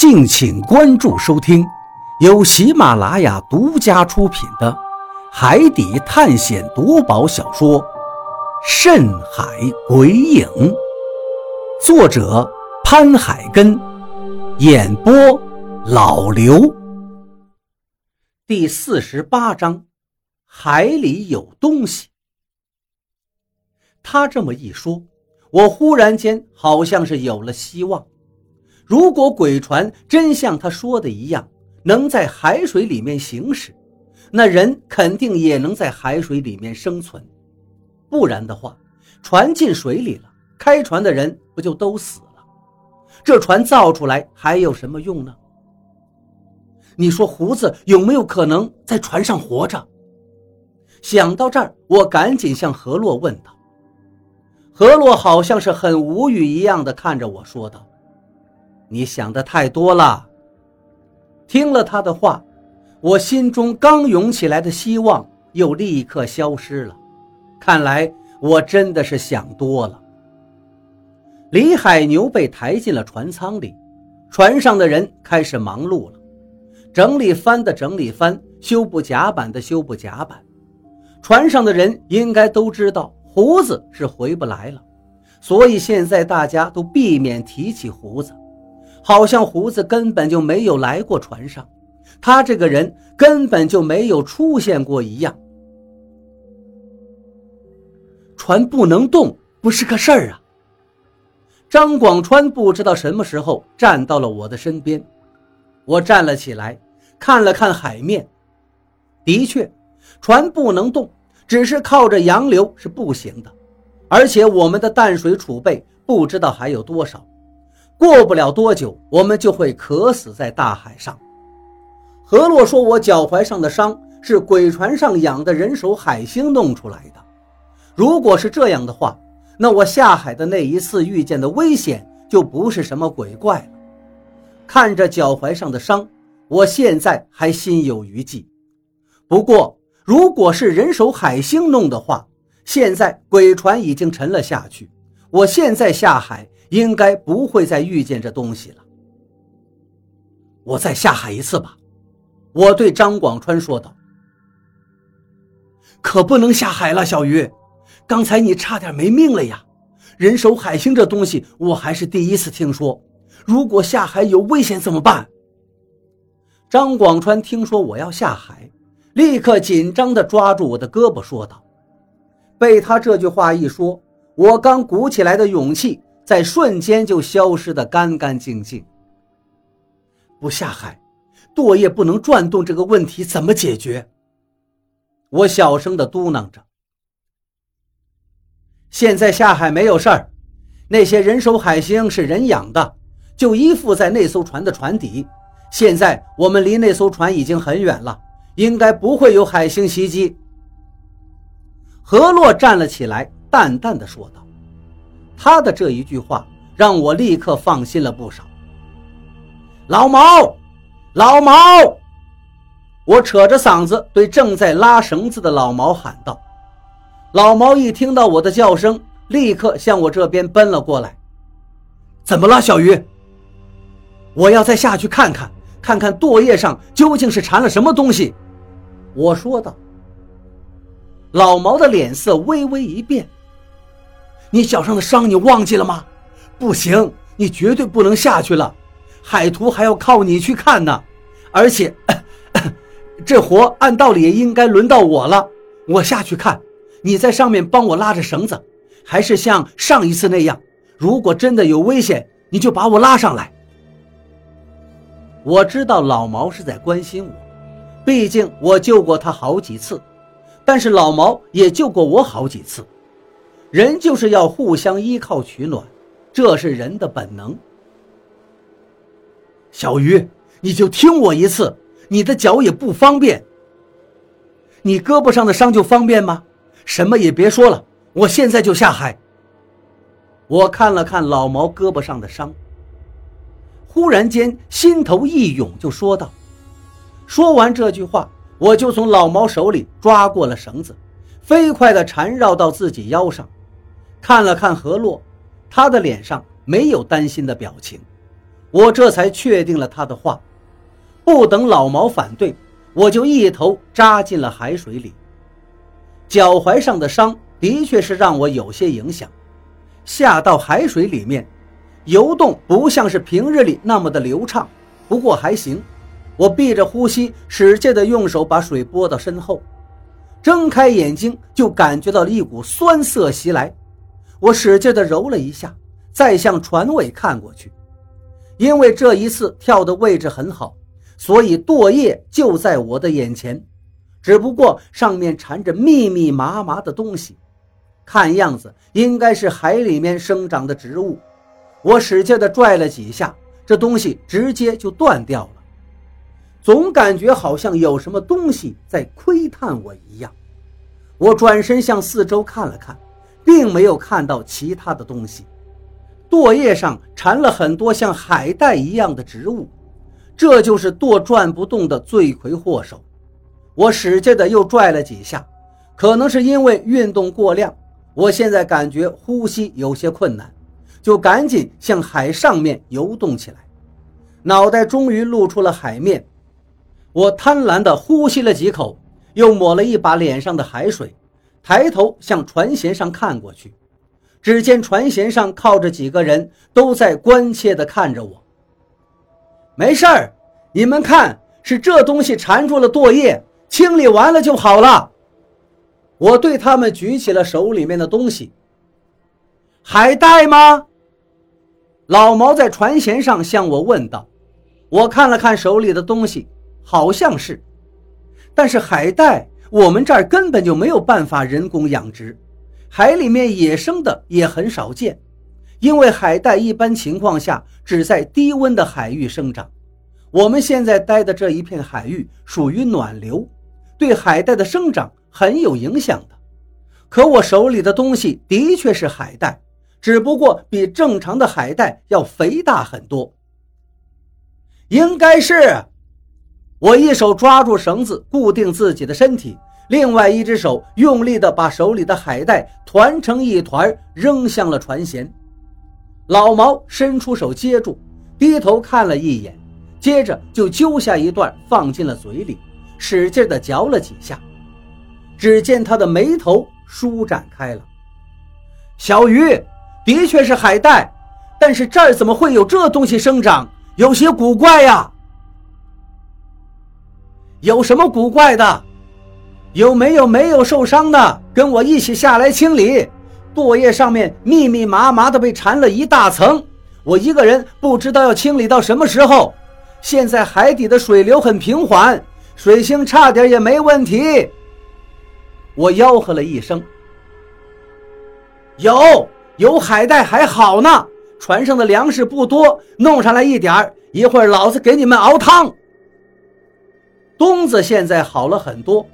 敬请关注收听，由喜马拉雅独家出品的《海底探险夺宝小说》《深海鬼影》，作者潘海根，演播老刘。第四十八章，海里有东西。他这么一说，我忽然间好像是有了希望。如果鬼船真像他说的一样，能在海水里面行驶，那人肯定也能在海水里面生存。不然的话，船进水里了，开船的人不就都死了？这船造出来还有什么用呢？你说胡子有没有可能在船上活着？想到这儿，我赶紧向何洛问道。何洛好像是很无语一样的看着我说道。你想的太多了。听了他的话，我心中刚涌起来的希望又立刻消失了。看来我真的是想多了。李海牛被抬进了船舱里，船上的人开始忙碌了，整理帆的整理帆，修补甲板的修补甲板。船上的人应该都知道胡子是回不来了，所以现在大家都避免提起胡子。好像胡子根本就没有来过船上，他这个人根本就没有出现过一样。船不能动，不是个事儿啊！张广川不知道什么时候站到了我的身边，我站了起来，看了看海面，的确，船不能动，只是靠着洋流是不行的，而且我们的淡水储备不知道还有多少。过不了多久，我们就会渴死在大海上。何洛说：“我脚踝上的伤是鬼船上养的人手海星弄出来的。如果是这样的话，那我下海的那一次遇见的危险就不是什么鬼怪了。”看着脚踝上的伤，我现在还心有余悸。不过，如果是人手海星弄的话，现在鬼船已经沉了下去，我现在下海。应该不会再遇见这东西了。我再下海一次吧，我对张广川说道。可不能下海了，小鱼，刚才你差点没命了呀！人手海星这东西我还是第一次听说，如果下海有危险怎么办？张广川听说我要下海，立刻紧张地抓住我的胳膊说道。被他这句话一说，我刚鼓起来的勇气。在瞬间就消失得干干净净。不下海，舵叶不能转动，这个问题怎么解决？我小声的嘟囔着。现在下海没有事儿，那些人手海星是人养的，就依附在那艘船的船底。现在我们离那艘船已经很远了，应该不会有海星袭击。何洛站了起来，淡淡的说道。他的这一句话让我立刻放心了不少。老毛，老毛！我扯着嗓子对正在拉绳子的老毛喊道。老毛一听到我的叫声，立刻向我这边奔了过来。怎么了，小鱼？我要再下去看看，看看舵叶上究竟是缠了什么东西。我说道。老毛的脸色微微一变。你脚上的伤你忘记了吗？不行，你绝对不能下去了，海图还要靠你去看呢。而且，这活按道理也应该轮到我了。我下去看，你在上面帮我拉着绳子，还是像上一次那样，如果真的有危险，你就把我拉上来。我知道老毛是在关心我，毕竟我救过他好几次，但是老毛也救过我好几次。人就是要互相依靠取暖，这是人的本能。小鱼，你就听我一次，你的脚也不方便，你胳膊上的伤就方便吗？什么也别说了，我现在就下海。我看了看老毛胳膊上的伤，忽然间心头一涌，就说道：“说完这句话，我就从老毛手里抓过了绳子，飞快地缠绕到自己腰上。”看了看何洛，他的脸上没有担心的表情。我这才确定了他的话。不等老毛反对，我就一头扎进了海水里。脚踝上的伤的确是让我有些影响，下到海水里面，游动不像是平日里那么的流畅，不过还行。我闭着呼吸，使劲的用手把水拨到身后，睁开眼睛就感觉到了一股酸涩袭来。我使劲的揉了一下，再向船尾看过去，因为这一次跳的位置很好，所以舵叶就在我的眼前，只不过上面缠着密密麻麻的东西，看样子应该是海里面生长的植物。我使劲的拽了几下，这东西直接就断掉了。总感觉好像有什么东西在窥探我一样，我转身向四周看了看，并没有看到其他的东西。舵叶上缠了很多像海带一样的植物，这就是舵转不动的罪魁祸首。我使劲的又拽了几下，可能是因为运动过量，我现在感觉呼吸有些困难，就赶紧向海上面游动起来，脑袋终于露出了海面。我贪婪的呼吸了几口，又抹了一把脸上的海水，抬头向船舷上看过去，只见船舷上靠着几个人，都在关切地看着我。没事儿，你们看，是这东西缠住了舵叶，清理完了就好了。我对他们举起了手里面的东西。海带吗？老毛在船舷上向我问道。我看了看手里的东西。好像是，但是海带我们这儿根本就没有办法人工养殖，海里面野生的也很少见，因为海带一般情况下只在低温的海域生长。我们现在待的这一片海域属于暖流，对海带的生长很有影响的。可我手里的东西的确是海带，只不过比正常的海带要肥大很多，应该是。我一手抓住绳子固定自己的身体，另外一只手用力地把手里的海带团成一团扔向了船舷。老毛伸出手接住，低头看了一眼，接着就揪下一段放进了嘴里，使劲地嚼了几下。只见他的眉头舒展开了。小鱼，的确是海带，但是这儿怎么会有这东西生长？有些古怪呀。有什么古怪的？有没有没有受伤的？跟我一起下来清理。舵叶上面密密麻麻的被缠了一大层，我一个人不知道要清理到什么时候。现在海底的水流很平缓，水性差点也没问题。我吆喝了一声：“有有海带还好呢，船上的粮食不多，弄上来一点一会儿老子给你们熬汤。”东子现在好了很多，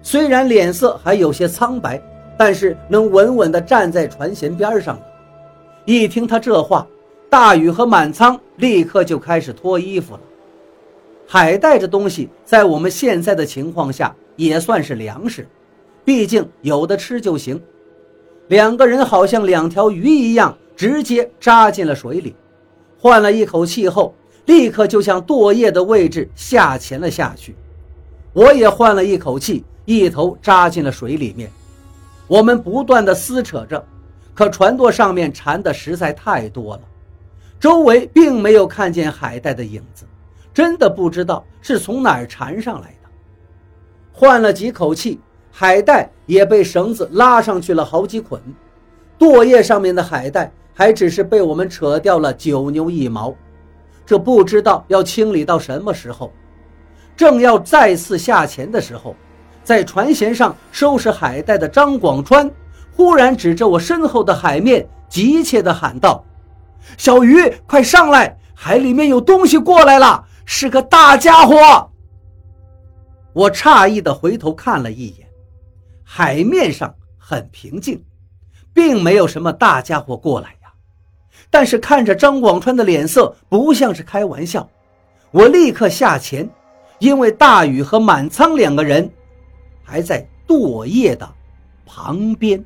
虽然脸色还有些苍白，但是能稳稳地站在船舷边上了。一听他这话，大禹和满仓立刻就开始脱衣服了。海带这东西在我们现在的情况下也算是粮食，毕竟有的吃就行。两个人好像两条鱼一样，直接扎进了水里，换了一口气后，立刻就向舵叶的位置下潜了下去。我也换了一口气，一头扎进了水里面。我们不断的撕扯着，可船舵上面缠的实在太多了，周围并没有看见海带的影子，真的不知道是从哪儿缠上来的。换了几口气，海带也被绳子拉上去了好几捆，舵叶上面的海带还只是被我们扯掉了九牛一毛，这不知道要清理到什么时候。正要再次下潜的时候，在船舷上收拾海带的张广川忽然指着我身后的海面，急切地喊道：“小鱼，快上来！海里面有东西过来了，是个大家伙！”我诧异地回头看了一眼，海面上很平静，并没有什么大家伙过来呀。但是看着张广川的脸色，不像是开玩笑，我立刻下潜。因为大禹和满仓两个人还在舵叶的旁边。